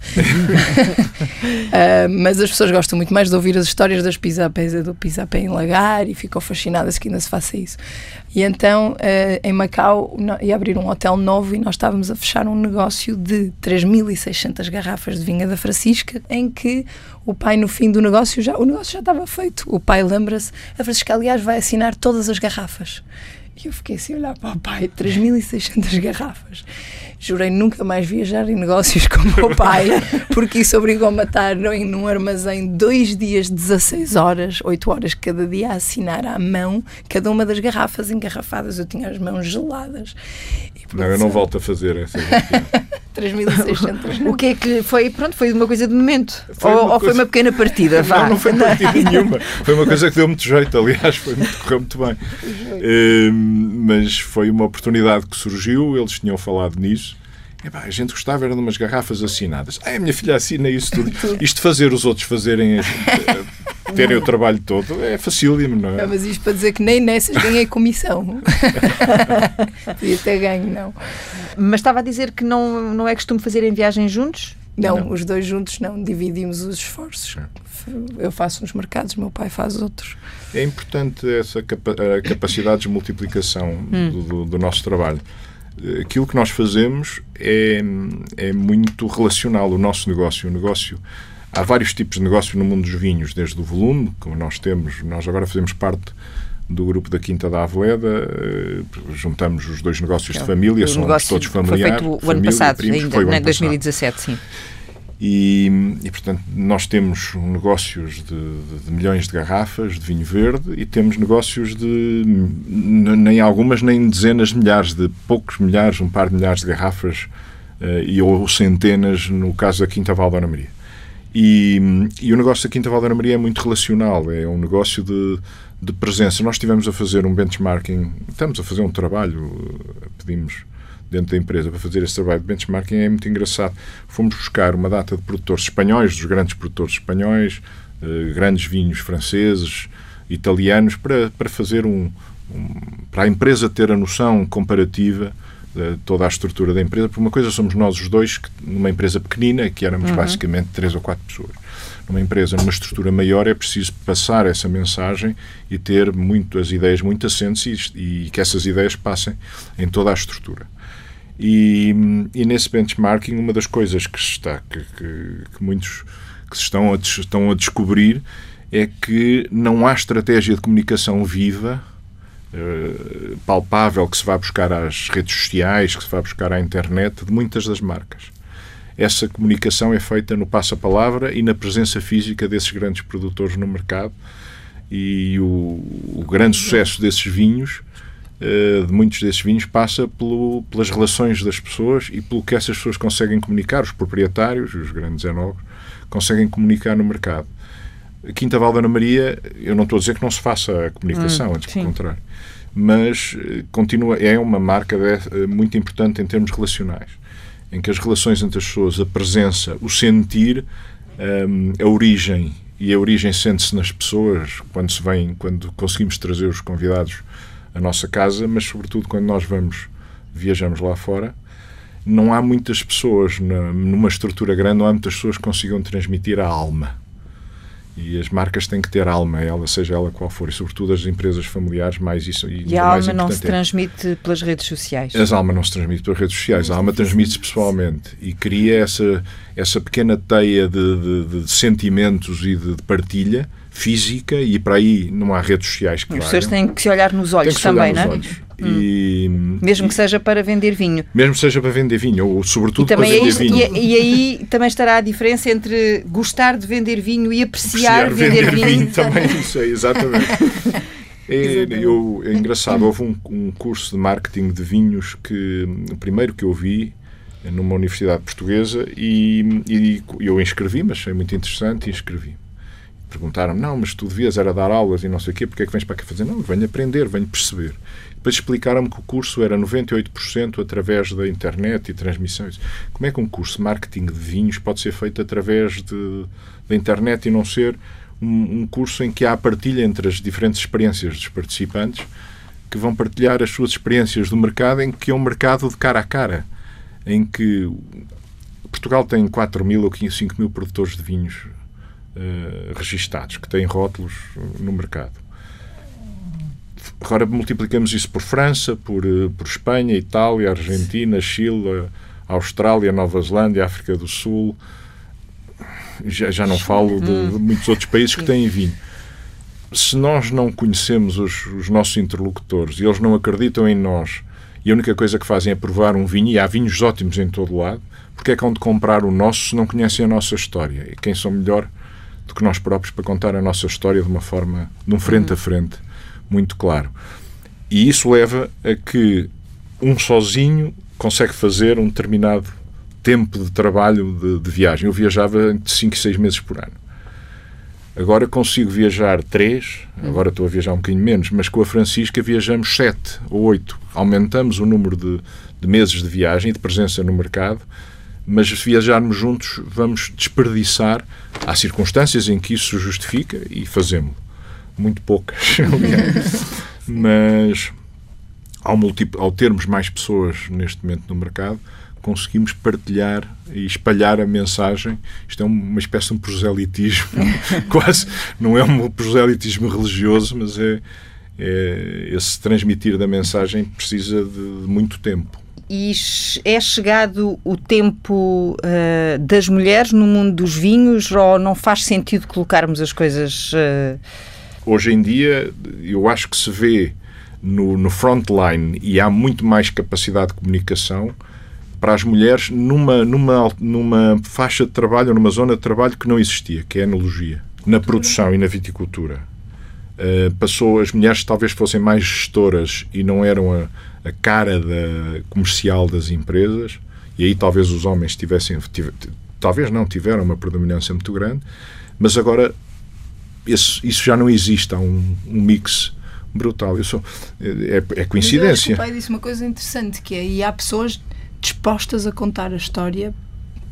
<laughs> mas as pessoas gostam muito mais de ouvir as histórias das pisapés do pisapé em lagar e ficam fascinadas que ainda se faça isso. E então, uh, em Macau, ia abrir um hotel novo e nós estávamos a fechar um negócio de 3.600 garrafas de vinha da Francisca, em que o pai, no fim do negócio, já, o negócio já estava feito. O pai lembra-se, a Francisca, aliás, vai assinar todas as garrafas. E eu fiquei assim a olhar para o pai, 3.600 garrafas. Jurei nunca mais viajar em negócios com o meu <laughs> pai, porque isso obrigou-me a estar num armazém dois dias, 16 horas, 8 horas cada dia, a assinar à mão cada uma das garrafas engarrafadas. Eu tinha as mãos geladas. E, não, eu não volto a fazer essa. <laughs> 3.600. o que é que foi? Pronto, foi uma coisa de momento. Foi ou, ou coisa... foi uma pequena partida? Vá. Não, não foi partida <laughs> nenhuma. Foi uma coisa que deu muito jeito, aliás, foi muito, correu muito bem. Uh, mas foi uma oportunidade que surgiu, eles tinham falado nisso. Epá, a gente gostava era de umas garrafas assinadas. Ah, a minha filha assina isso tudo. <laughs> Isto de fazer os outros fazerem eh, terem o trabalho todo é facílimo, não é? mas isto para dizer que nem nessas ganhei comissão. <laughs> Podia ter ganho, não. Mas estava a dizer que não, não é costume fazer em viagens juntos? Não, não, os dois juntos não, dividimos os esforços. É. Eu faço uns mercados, meu pai faz outros. É importante essa capa capacidade de multiplicação hum. do, do, do nosso trabalho aquilo que nós fazemos é, é muito relacional o nosso negócio. O negócio há vários tipos de negócio no mundo dos vinhos, desde o volume, como nós temos, nós agora fazemos parte do grupo da Quinta da Aveleda, eh, juntamos os dois negócios de família, somos todos familiares. Foi feito o ano passado, primos, ainda, foi 2017, sim. E, e, portanto, nós temos negócios de, de, de, milhões de garrafas de vinho verde e temos negócios de nem algumas, nem dezenas de milhares, de poucos milhares, um par de milhares de garrafas uh, e ou centenas no caso da Quinta Val da Maria. E, e, o negócio da Quinta Val da Maria é muito relacional, é um negócio de, de presença. Nós estivemos a fazer um benchmarking, estamos a fazer um trabalho, pedimos dentro da empresa para fazer esse trabalho de benchmarking é muito engraçado. Fomos buscar uma data de produtores espanhóis, dos grandes produtores espanhóis, eh, grandes vinhos franceses, italianos, para, para fazer um, um, para a empresa ter a noção comparativa toda a estrutura da empresa, porque uma coisa somos nós os dois, que, numa empresa pequenina, que éramos uhum. basicamente três ou quatro pessoas. Numa empresa, numa estrutura maior, é preciso passar essa mensagem e ter muito, as ideias muito assentes e, e que essas ideias passem em toda a estrutura. E, e nesse benchmarking, uma das coisas que, está, que, que, que muitos que se estão a, estão a descobrir é que não há estratégia de comunicação viva, uh, palpável, que se vai buscar às redes sociais, que se vai buscar à internet, de muitas das marcas. Essa comunicação é feita no passa-palavra e na presença física desses grandes produtores no mercado. E o, o grande sucesso desses vinhos eh, de muitos desses vinhos passa pelo, pelas relações das pessoas e pelo que essas pessoas conseguem comunicar, os proprietários, os grandes enólogos, conseguem comunicar no mercado. Quinta da Ana Maria, eu não estou a dizer que não se faça a comunicação, hum, antes pelo contrário, mas eh, continua, é uma marca de, eh, muito importante em termos relacionais, em que as relações entre as pessoas, a presença, o sentir, um, a origem, e a origem sente-se nas pessoas, quando se vem, quando conseguimos trazer os convidados a nossa casa, mas sobretudo quando nós vamos, viajamos lá fora, não há muitas pessoas, numa estrutura grande, não há muitas pessoas que consigam transmitir a alma. E as marcas têm que ter alma, ela, seja ela qual for, e sobretudo as empresas familiares, mais isso. E, e a alma não se é transmite pelas redes sociais? As alma não se transmite pelas redes sociais, a alma transmite-se pessoalmente e cria essa, essa pequena teia de, de, de sentimentos e de, de partilha física e para aí não há redes sociais que As pessoas têm que se olhar nos olhos também, não é? Olhos. Hum. E, mesmo que seja para vender vinho. Mesmo que seja para vender vinho, ou sobretudo para vender aí, vinho. E, e, aí também estará a diferença entre gostar de vender vinho e apreciar, apreciar vender, vender vinho. vinho. Também isso é, exatamente. <laughs> É, eu, é engraçado, houve um, um, curso de marketing de vinhos que o primeiro que eu vi numa universidade portuguesa e, e eu inscrevi-me, achei muito interessante e inscrevi perguntaram não, mas tu devias era dar aulas e não sei o quê, porque é que vens para cá fazer? Não, venho aprender, venho perceber. Depois explicaram-me que o curso era 98% através da internet e transmissões. Como é que um curso de marketing de vinhos pode ser feito através de, da internet e não ser um, um curso em que há partilha entre as diferentes experiências dos participantes que vão partilhar as suas experiências do mercado, em que é um mercado de cara a cara, em que Portugal tem 4 mil ou 5 mil produtores de vinhos uh, registados, que têm rótulos no mercado. Agora multiplicamos isso por França, por, uh, por Espanha, Itália, Argentina, Chile, Austrália, Nova Zelândia, África do Sul. Já, já não falo de, de hum. muitos outros países que têm vinho. Se nós não conhecemos os, os nossos interlocutores e eles não acreditam em nós e a única coisa que fazem é provar um vinho, e há vinhos ótimos em todo lado, porque é que hão de comprar o nosso se não conhecem a nossa história? E quem são melhor do que nós próprios para contar a nossa história de uma forma, de um frente a uhum. frente, muito claro. E isso leva a que um sozinho consegue fazer um determinado tempo de trabalho de, de viagem. Eu viajava entre 5 e 6 meses por ano. Agora consigo viajar 3, uhum. agora estou a viajar um bocadinho menos, mas com a Francisca viajamos 7 ou 8. Aumentamos o número de, de meses de viagem e de presença no mercado mas se viajarmos juntos vamos desperdiçar. Há circunstâncias em que isso se justifica e fazemos. Muito poucas, <laughs> mas ao, ao termos mais pessoas neste momento no mercado, conseguimos partilhar e espalhar a mensagem. Isto é uma espécie de um proselitismo, <laughs> quase. Não é um proselitismo religioso, mas é, é, esse transmitir da mensagem precisa de muito tempo e é chegado o tempo uh, das mulheres no mundo dos vinhos ou não faz sentido colocarmos as coisas. Uh... Hoje em dia, eu acho que se vê no, no frontline e há muito mais capacidade de comunicação para as mulheres numa, numa, numa faixa de trabalho, numa zona de trabalho que não existia, que é a enologia, na produção e na viticultura. Uh, passou, as mulheres talvez fossem mais gestoras e não eram a, a cara da, comercial das empresas, e aí talvez os homens tivessem, tive, talvez não tiveram uma predominância muito grande, mas agora esse, isso já não existe, há um, um mix brutal. Eu sou, é, é coincidência. Mas eu acho que o pai disse uma coisa interessante, que é, e há pessoas dispostas a contar a história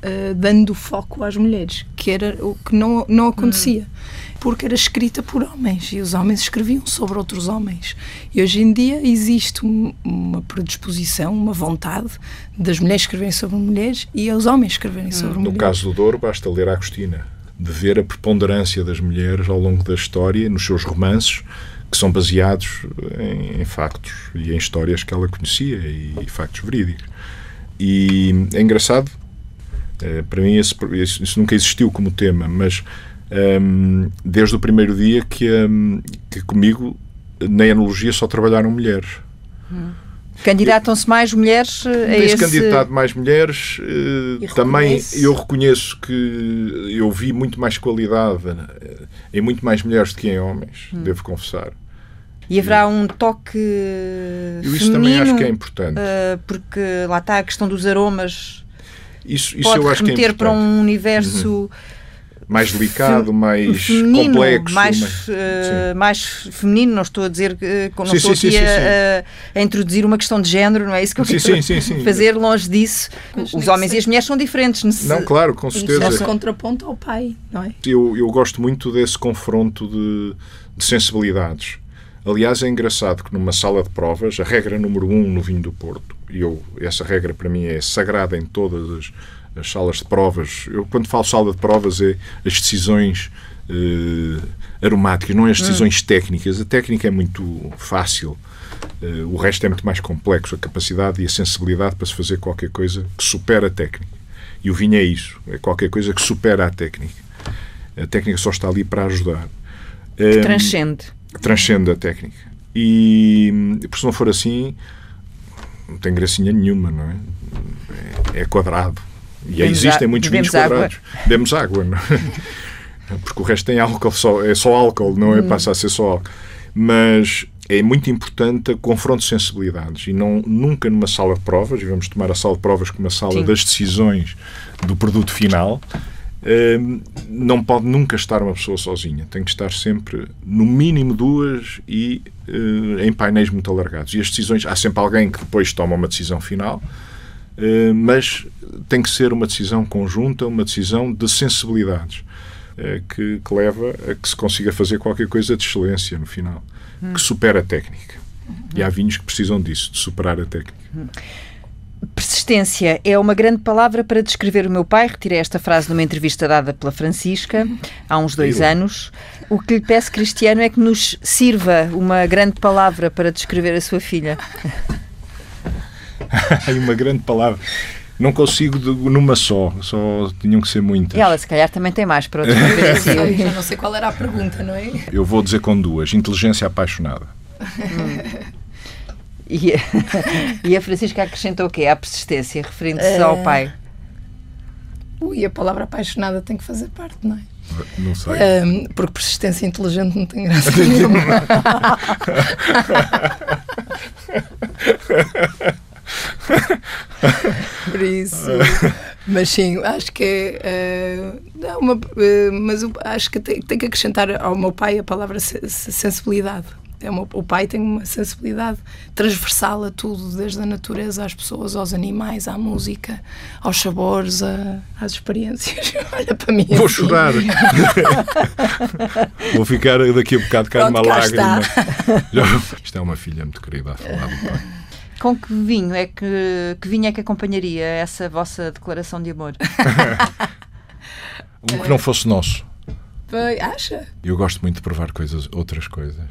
uh, dando foco às mulheres, que era o que não, não acontecia. Hum porque era escrita por homens e os homens escreviam sobre outros homens. E hoje em dia existe uma predisposição, uma vontade das mulheres escreverem sobre mulheres e os homens escreverem sobre no mulheres. No caso do Douro, basta ler a Agostina, de ver a preponderância das mulheres ao longo da história, nos seus romances, que são baseados em, em factos e em histórias que ela conhecia e, e factos verídicos. E é engraçado, para mim esse, isso nunca existiu como tema, mas um, desde o primeiro dia que, um, que comigo na enologia só trabalharam mulheres. Hum. Candidatam-se mais mulheres a Tem esse... candidato mais mulheres. Uh, também eu reconheço que eu vi muito mais qualidade uh, em muito mais mulheres do que em homens, hum. devo confessar. E haverá um toque eu isso também acho que é importante. Porque lá está a questão dos aromas. Isso, isso eu acho que é importante. para um universo... Uhum mais delicado, mais feminino, complexo. Mais, mais, uh, mais, feminino, não estou a dizer que não sim, estou sim, aqui sim, a, a, introduzir uma questão de género, não é isso que eu quero fazer longe disso. Mas Os homens e as mulheres são diferentes. Não, claro, com certeza. Isso é contraponto ao pai, não é? Eu, eu gosto muito desse confronto de, de sensibilidades. Aliás, é engraçado que numa sala de provas, a regra número um no vinho do Porto eu, essa regra para mim é sagrada em todas as, as salas de provas. Eu, quando falo sala de provas, é as decisões uh, aromáticas, não é as decisões hum. técnicas. A técnica é muito fácil. Uh, o resto é muito mais complexo. A capacidade e a sensibilidade para se fazer qualquer coisa que supera a técnica. E o vinho é isso. É qualquer coisa que supera a técnica. A técnica só está ali para ajudar. Que um, transcende. Transcende a técnica. E, por se não for assim, não tem gracinha nenhuma, não é? É, quadrado. E Bebemos existem a, muitos vinhos quadrados. Água. Bebemos água, não é? <laughs> Porque o resto tem álcool, só, é só álcool, não é? Hum. Passa a ser só álcool. Mas é muito importante o confronto de sensibilidades e não, nunca numa sala de provas, e vamos tomar a sala de provas como uma sala Sim. das decisões do produto final, não pode nunca estar uma pessoa sozinha. Tem que estar sempre, no mínimo, duas e uh, em painéis muito alargados. E as decisões, há sempre alguém que depois toma uma decisão final, uh, mas tem que ser uma decisão conjunta, uma decisão de sensibilidades, uh, que, que, leva a que se consiga fazer qualquer coisa de excelência no final, hum. que supera a técnica. E há vinhos que precisam disso, de superar a técnica. Persistência é uma grande palavra para descrever o meu pai. Retirei esta frase numa entrevista dada pela Francisca há uns dois anos. O que lhe peço, Cristiano, é que nos sirva uma grande palavra para descrever a sua filha. <laughs> uma grande palavra. Não consigo de, numa só, só tinham que ser muitas. E ela, se calhar, também tem mais para outra <laughs> Já não sei qual era a pergunta, não é? Eu vou dizer com duas: inteligência apaixonada. Hum. E, <laughs> e a Francisca acrescentou o quê? A persistência, referindo-se uh... ao pai. Ui, a palavra apaixonada tem que fazer parte, não é? Não sei. Um, porque persistência inteligente não tem graça <laughs> nenhuma. Por isso. Mas sim, acho que é. Uh, uma, uh, mas acho que tem, tem, que acrescentar ao meu pai a palavra sensibilidade. É uma, o pai tem uma sensibilidade transversal a tudo, desde a natureza às pessoas, aos animais, à música, aos sabores, a, às experiências. <laughs> Olha para mim. Vou assim. chorar. <laughs> Vou ficar daqui a bocado cá uma lágrima. Isto é uma filha muito querida a falar do pai. Com que vinho é que, que vinho é que acompanharia essa vossa declaração de amor? <laughs> um que não fosse nosso. Acha? Eu gosto muito de provar coisas, outras coisas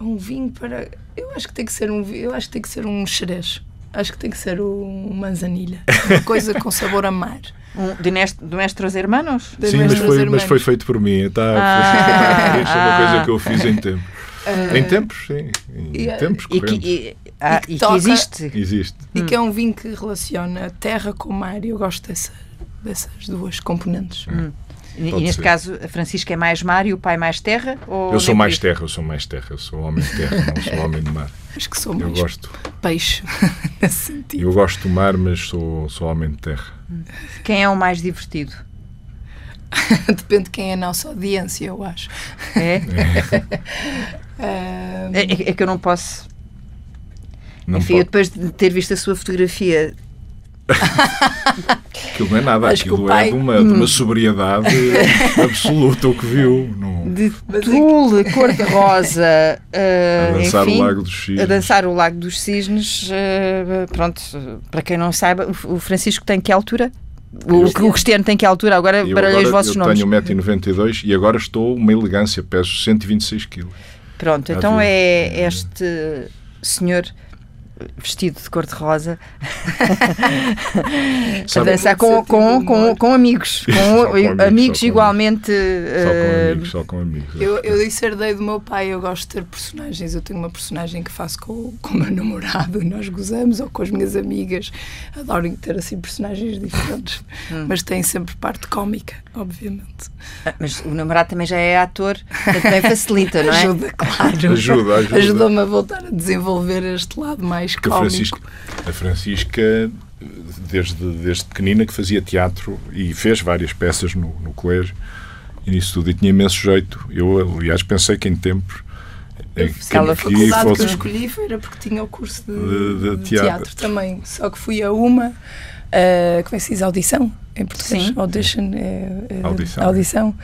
um vinho para. Eu acho que tem que ser um eu acho que tem que ser um xerez. Acho que tem que ser um manzanilha. Uma <laughs> coisa com sabor a mar. Um, de, nest, de Mestres Hermanos? De Sim, mas foi, mas foi feito por mim. Tá, ah, Isto é uma coisa que eu fiz em tempo. Uh, em tempos, sim. Em e, tempos e que, e, ah, e que, toca, existe. Existe. E hum. que é um vinho que relaciona a terra com o mar e eu gosto dessa, dessas duas componentes. Hum. E, neste ser. caso, a Francisca é mais mar e o pai mais terra? eu sou mais terra, eu sou mais terra, eu sou homem de terra, não sou <laughs> homem de mar. Acho que sou eu mais gosto, peixe, <laughs> nesse sentido. Eu gosto do mar, mas sou, sou homem de terra. Quem é o mais divertido? <laughs> Depende de quem é a nossa audiência, eu acho. É? É, é, é que eu não posso. Não Enfim, pode. eu depois de ter visto a sua fotografia <laughs> Aquilo não é nada, Acho aquilo é pai... é de uma, de uma hum. sobriedade <laughs> absoluta o que viu. Não... De é tule, cor-de-rosa, uh, <laughs> a dançar enfim, o Lago dos Cisnes. A dançar o Lago dos Cisnes, uh, pronto, para quem não saiba, o Francisco tem que altura? O, o Cristiano tem que altura? Agora baralhei os vossos eu nomes. Eu tenho 1,92m e agora estou uma elegância, peso 126 kg. Pronto, então é este senhor vestido de cor-de-rosa <laughs> a dançar com, com, <laughs> com, com, amigos, com, com amigos, amigos igualmente. Só com eh, amigos, só com amigos. Eu, eu disse herdei do meu pai, eu gosto de ter personagens. Eu tenho uma personagem que faço com, <laughs> com o meu namorado e nós gozamos, ou com as minhas amigas. Adoro ter assim personagens diferentes, hum. mas tem sempre parte cómica, obviamente. Ah, mas o namorado também já é ator, também facilita, não é? Ajuda, claro. Ajuda, ajuda. Ajuda-me a voltar a desenvolver este lado mais que cómico. A Francisca, a Francisca desde, desde pequenina, que fazia teatro e fez várias peças no, no colégio e nisso tudo, e tinha imenso jeito. Eu, aliás, pensei que em tempos Aquela faculdade fosse... que eu escolhi era porque tinha o curso de, de, de, de teatro. teatro. também. Só que fui a uma, uh, como é que se diz, audição. em português. Sim. Audition é, é audição. audição.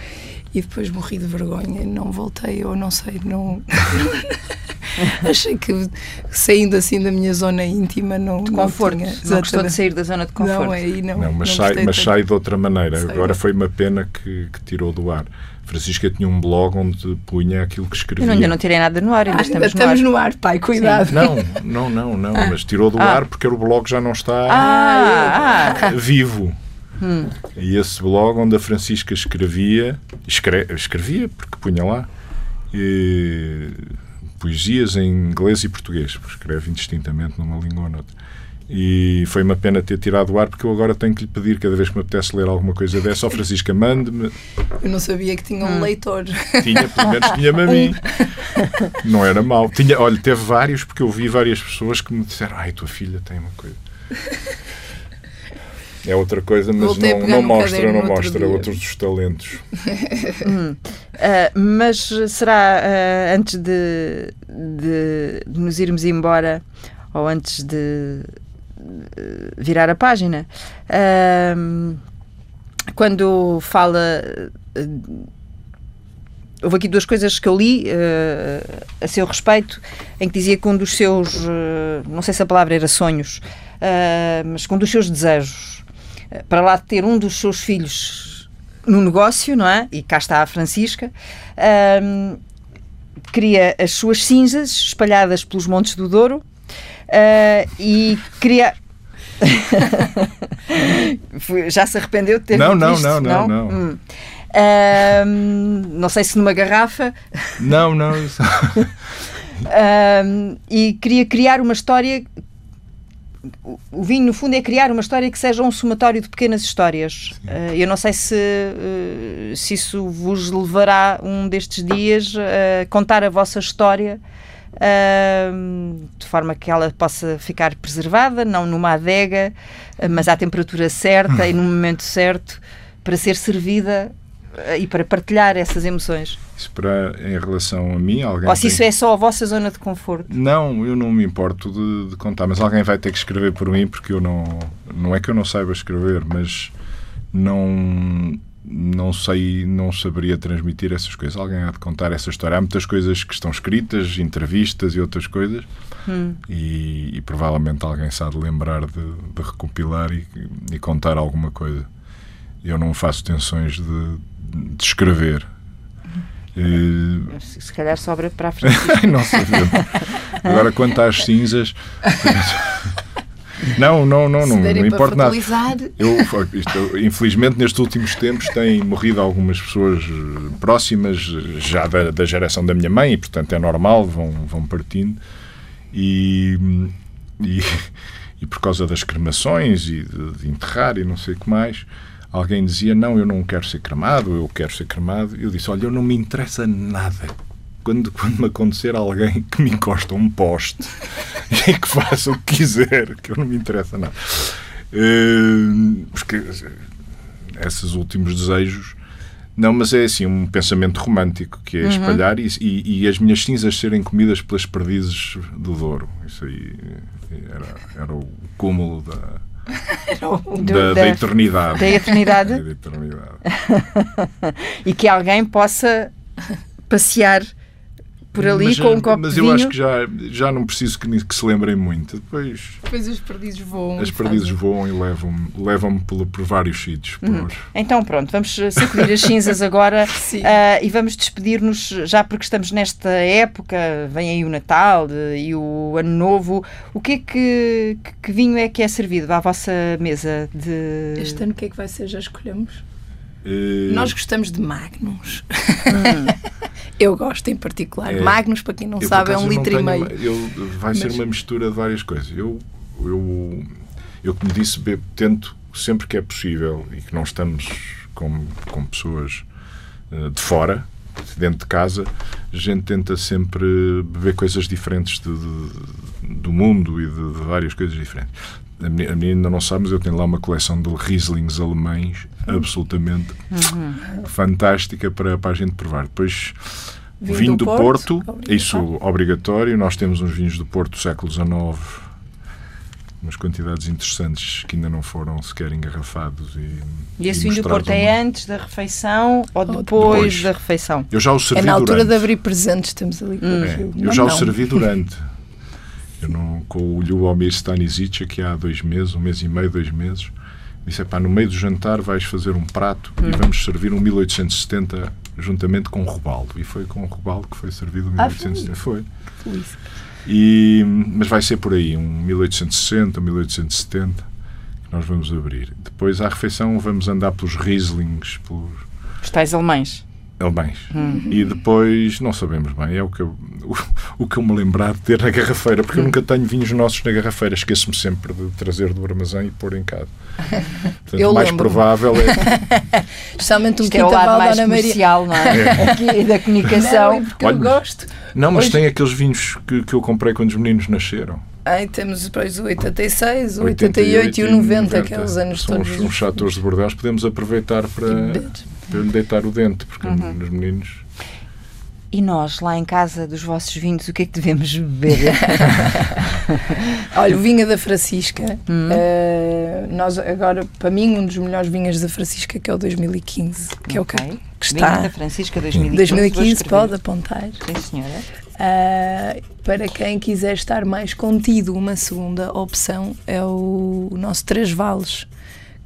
E depois morri de vergonha, não voltei, ou não sei, não. <laughs> Achei que saindo assim da minha zona íntima não. De conforto. Não, tinha, não gostou de sair da zona de conforto. Não, aí não. Não, mas, não sai, mas sai de outra maneira. Sei. Agora foi uma pena que, que tirou do ar. Francisca tinha um blog onde punha aquilo que escrevia. Eu ainda não tirei nada no ar, ainda ah, estamos, estamos no, ar. no ar. pai, cuidado. Sim. Não, não, não, não, ah. mas tirou do ah. ar porque o blog já não está ah, ah. vivo. Hum. E esse blog onde a Francisca escrevia, escre escrevia, porque punha lá, e, poesias em inglês e português, porque escreve indistintamente numa língua ou noutra. E foi uma pena ter tirado o ar, porque eu agora tenho que lhe pedir, cada vez que me apetece ler alguma coisa dessa, ó Francisca, mande-me. Eu não sabia que tinha um hum. leitor. Tinha, pelo menos tinha-me a <laughs> mim. Não era mau. Tinha, olha, teve vários, porque eu vi várias pessoas que me disseram: ai, tua filha tem uma coisa é outra coisa, mas não, não mostra, não mostra outros dos talentos. <laughs> hum. uh, mas será uh, antes de, de, de, nos irmos embora ou antes de virar a página, uh, quando fala houve aqui duas coisas que eu li uh, a seu respeito, em que dizia que um dos seus, uh, não sei se a palavra era sonhos, uh, mas que um dos seus desejos para lá de ter um dos seus filhos no negócio, não é? E cá está a Francisca. Um, cria as suas cinzas espalhadas pelos montes do Douro uh, e cria. <laughs> Já se arrependeu de ter não, não, isto? Não, não, não, não. Hum. não sei se numa garrafa. Não, não. <laughs> e queria criar uma história o vinho, no fundo, é criar uma história que seja um somatório de pequenas histórias. Uh, eu não sei se, uh, se isso vos levará um destes dias a contar a vossa história uh, de forma que ela possa ficar preservada, não numa adega, mas à temperatura certa <laughs> e no momento certo, para ser servida e para partilhar essas emoções. Isso para, em relação a mim, alguém. Ou se tem... isso é só a vossa zona de conforto? Não, eu não me importo de, de, contar, mas alguém vai ter que escrever por mim porque eu não. Não é que eu não saiba escrever, mas não. Não sei, não saberia transmitir essas coisas. Alguém há de contar essa história. Há muitas coisas que estão escritas, entrevistas e outras coisas, hum. e, e, provavelmente alguém sabe lembrar de, de recopilar e, e contar alguma coisa. Eu não faço tensões de, de escrever Uh, Se calhar sobra para a frente. <laughs> não sabemos. Agora, quanto às cinzas. <laughs> Não, não, não, não, não importa nada. Eu, isto, infelizmente, nestes últimos tempos têm morrido algumas pessoas eh, próximas, já da, da, geração da minha mãe, e portanto é normal, vão, vão partindo. E, e, e por causa das cremações e de, de enterrar e não sei o que mais, alguém dizia: Não, eu não quero ser cremado, eu quero ser cremado. Eu disse: Olha, eu não me interessa nada. Quando, quando me acontecer alguém que me encosta um poste <laughs> e que faça o que quiser, que eu não me interessa nada. Uh, porque esses últimos desejos. Não, mas é assim um pensamento romântico que é uhum. espalhar e, e, e, as minhas cinzas serem comidas pelas perdizes do Douro. Isso aí era, era o cúmulo da, da, da, eternidade. Da eternidade. da eternidade. <laughs> e que alguém possa passear por ali mas, com um copo Mas eu acho que já, já não preciso que, que se lembrem muito. Depois, Depois os perdizes voam. As perdizes voam e levam-me levam por, por vários sítios. Por... Uhum. Então pronto, vamos sacudir as cinzas <laughs> agora uh, e vamos despedir-nos, já porque estamos nesta época, vem aí o Natal e o Ano Novo. O que é que, que vinho é que é servido à vossa mesa de... Este ano o que é que vai ser? Já escolhemos? Uh... Nós gostamos de Magnums. Hum. <laughs> Eu gosto em particular. É, Magnus, para quem não eu, sabe, é um litro e meio. Eu, vai Mas... ser uma mistura de várias coisas. Eu, eu, eu como disse, bebo, tento sempre que é possível e que não estamos com, com pessoas uh, de fora, dentro de casa, a gente tenta sempre beber coisas diferentes de, de, do mundo e de, de, várias coisas diferentes. A menina, a menina ainda não sabe, mas eu tenho lá uma coleção de Rieslings alemães absolutamente uhum. fantástica para, para a gente provar. Depois, vinho, vinho do, do Porto, Porto isso obrigatório. Nós temos uns vinhos do Porto do século XIX umas quantidades interessantes que ainda não foram sequer engarrafados. E, e esse vinho do Porto é antes da refeição ou depois, depois, da refeição? Eu já o servi É na altura durante. de abrir presentes, estamos ali hum. é, Eu não, já não. o servi durante. <laughs> Eu não, com o Ljubomir Stanisic, que há dois meses, um mês e meio, dois meses, disse: pá, no meio do jantar vais fazer um prato hum. e vamos servir um 1870 juntamente com o Robaldo. E foi com o Robaldo que foi servido o 1870. Ah, foi. foi. E, mas vai ser por aí, um 1860, 1870, que nós vamos abrir. Depois, à refeição, vamos andar pelos Rieslings, pelos... Os tais alemães. Alemães. Hum. E depois, não sabemos bem, é o que eu, o, <laughs> o, que eu me lembrar de ter na garrafeira, porque hum. eu nunca tenho vinhos nossos na garrafeira, esqueço-me sempre de trazer do armazém e pôr em casa. Portanto, eu o mais provável é. <laughs> Especialmente um que é o lado mais comercial, não é? é. <laughs> Aqui da comunicação. Não, porque Olha, eu gosto. Não, mas Hoje... tem aqueles vinhos que, que eu comprei quando os meninos nasceram. Aí temos depois o 86, o 88, 88 e o 90, 90 aqueles anos São todos. Os, os chatores de Bordeaux podemos aproveitar para, para lhe deitar o dente, porque uhum. nos meninos e nós, lá em casa dos vossos vinhos, o que é que devemos beber? <laughs> Olha, o vinho da Francisca. Hum. Uh, nós agora, para mim, um dos melhores vinhos da Francisca, que é o 2015, que okay. é o que, que está. Vinho da Francisca 2015. 2015 pode apontar. Sim, senhora. Uh, para quem quiser estar mais contido, uma segunda opção é o nosso Três Vales,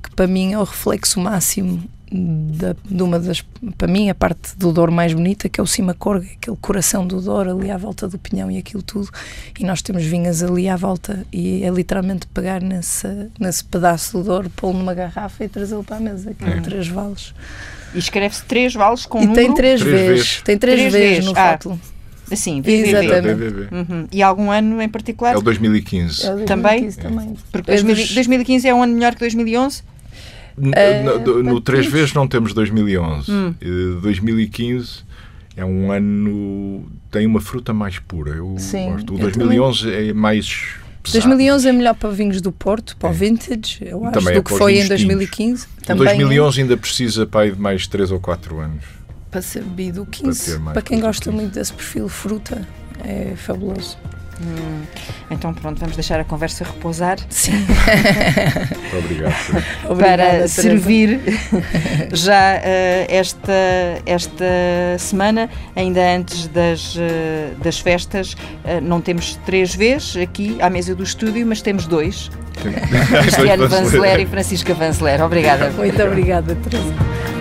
que para mim é o reflexo máximo da, de uma das, para mim, a parte do Douro mais bonita, que é o Cima Corga, aquele coração do Douro ali à volta do Pinhão e aquilo tudo. E nós temos vinhas ali à volta e é literalmente pegar nesse, nesse pedaço do Douro, pô-lo numa garrafa e trazê-lo para a mesa, que é, é Três Vales. E escreve-se Três Vales com e número? tem três, três vezes. vezes. Tem três, três vezes, vezes no ah. rótulo. Assim, VVV. Exatamente. Uhum. E algum ano em particular? É o 2015. É o 2015 também? também. Porque 2015 é um ano melhor que 2011? No, no, três vezes não temos 2011. Hum. 2015 é um ano. tem uma fruta mais pura. Eu Sim, gosto. O 2011 também. é mais. Pesado. 2011 é melhor para vinhos do Porto, para é. o vintage, eu acho, também do é que foi em 2015. Também 2011 é. ainda precisa para de mais 3 ou 4 anos. Para ser bebido. O 15, para, para quem gosta 15. muito desse perfil fruta, é fabuloso. Hum, então pronto, vamos deixar a conversa repousar. Sim. <laughs> Muito obrigado. Para Obrigada, servir <laughs> já uh, esta, esta semana, ainda antes das, uh, das festas, uh, não temos três vezes aqui à mesa do estúdio, mas temos dois. Cristiano Vanzeler e Francisca Vanzeler. Obrigada. Muito obrigada, Teresa.